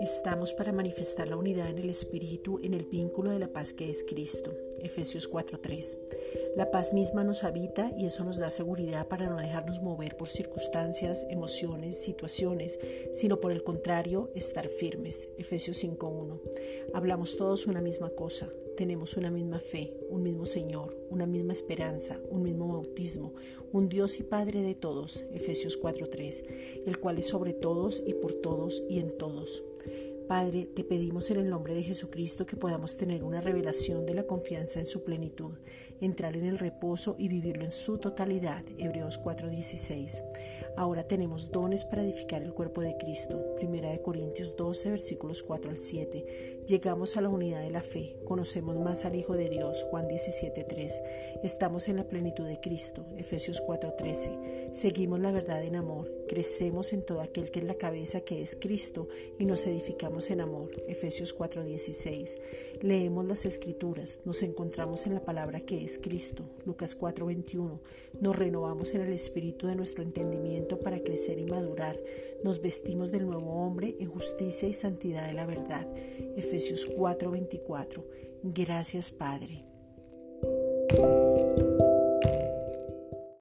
Estamos para manifestar la unidad en el Espíritu en el vínculo de la paz que es Cristo. Efesios 4:3. La paz misma nos habita y eso nos da seguridad para no dejarnos mover por circunstancias, emociones, situaciones, sino por el contrario, estar firmes. Efesios 5:1. Hablamos todos una misma cosa, tenemos una misma fe, un mismo Señor, una misma esperanza, un mismo bautismo, un Dios y Padre de todos, Efesios 4:3, el cual es sobre todos y por todos y en todos. Padre, te pedimos en el nombre de Jesucristo que podamos tener una revelación de la confianza en su plenitud, entrar en el reposo y vivirlo en su totalidad. Hebreos 4:16. Ahora tenemos dones para edificar el cuerpo de Cristo. Primera de Corintios 12, versículos 4 al 7. Llegamos a la unidad de la fe, conocemos más al Hijo de Dios. Juan 17:3. Estamos en la plenitud de Cristo. Efesios 4:13. Seguimos la verdad en amor, crecemos en todo aquel que es la cabeza que es Cristo y nos edificamos en amor. Efesios 4:16. Leemos las escrituras, nos encontramos en la palabra que es Cristo. Lucas 4:21. Nos renovamos en el espíritu de nuestro entendimiento para crecer y madurar. Nos vestimos del nuevo hombre en justicia y santidad de la verdad. Efesios 4:24. Gracias Padre.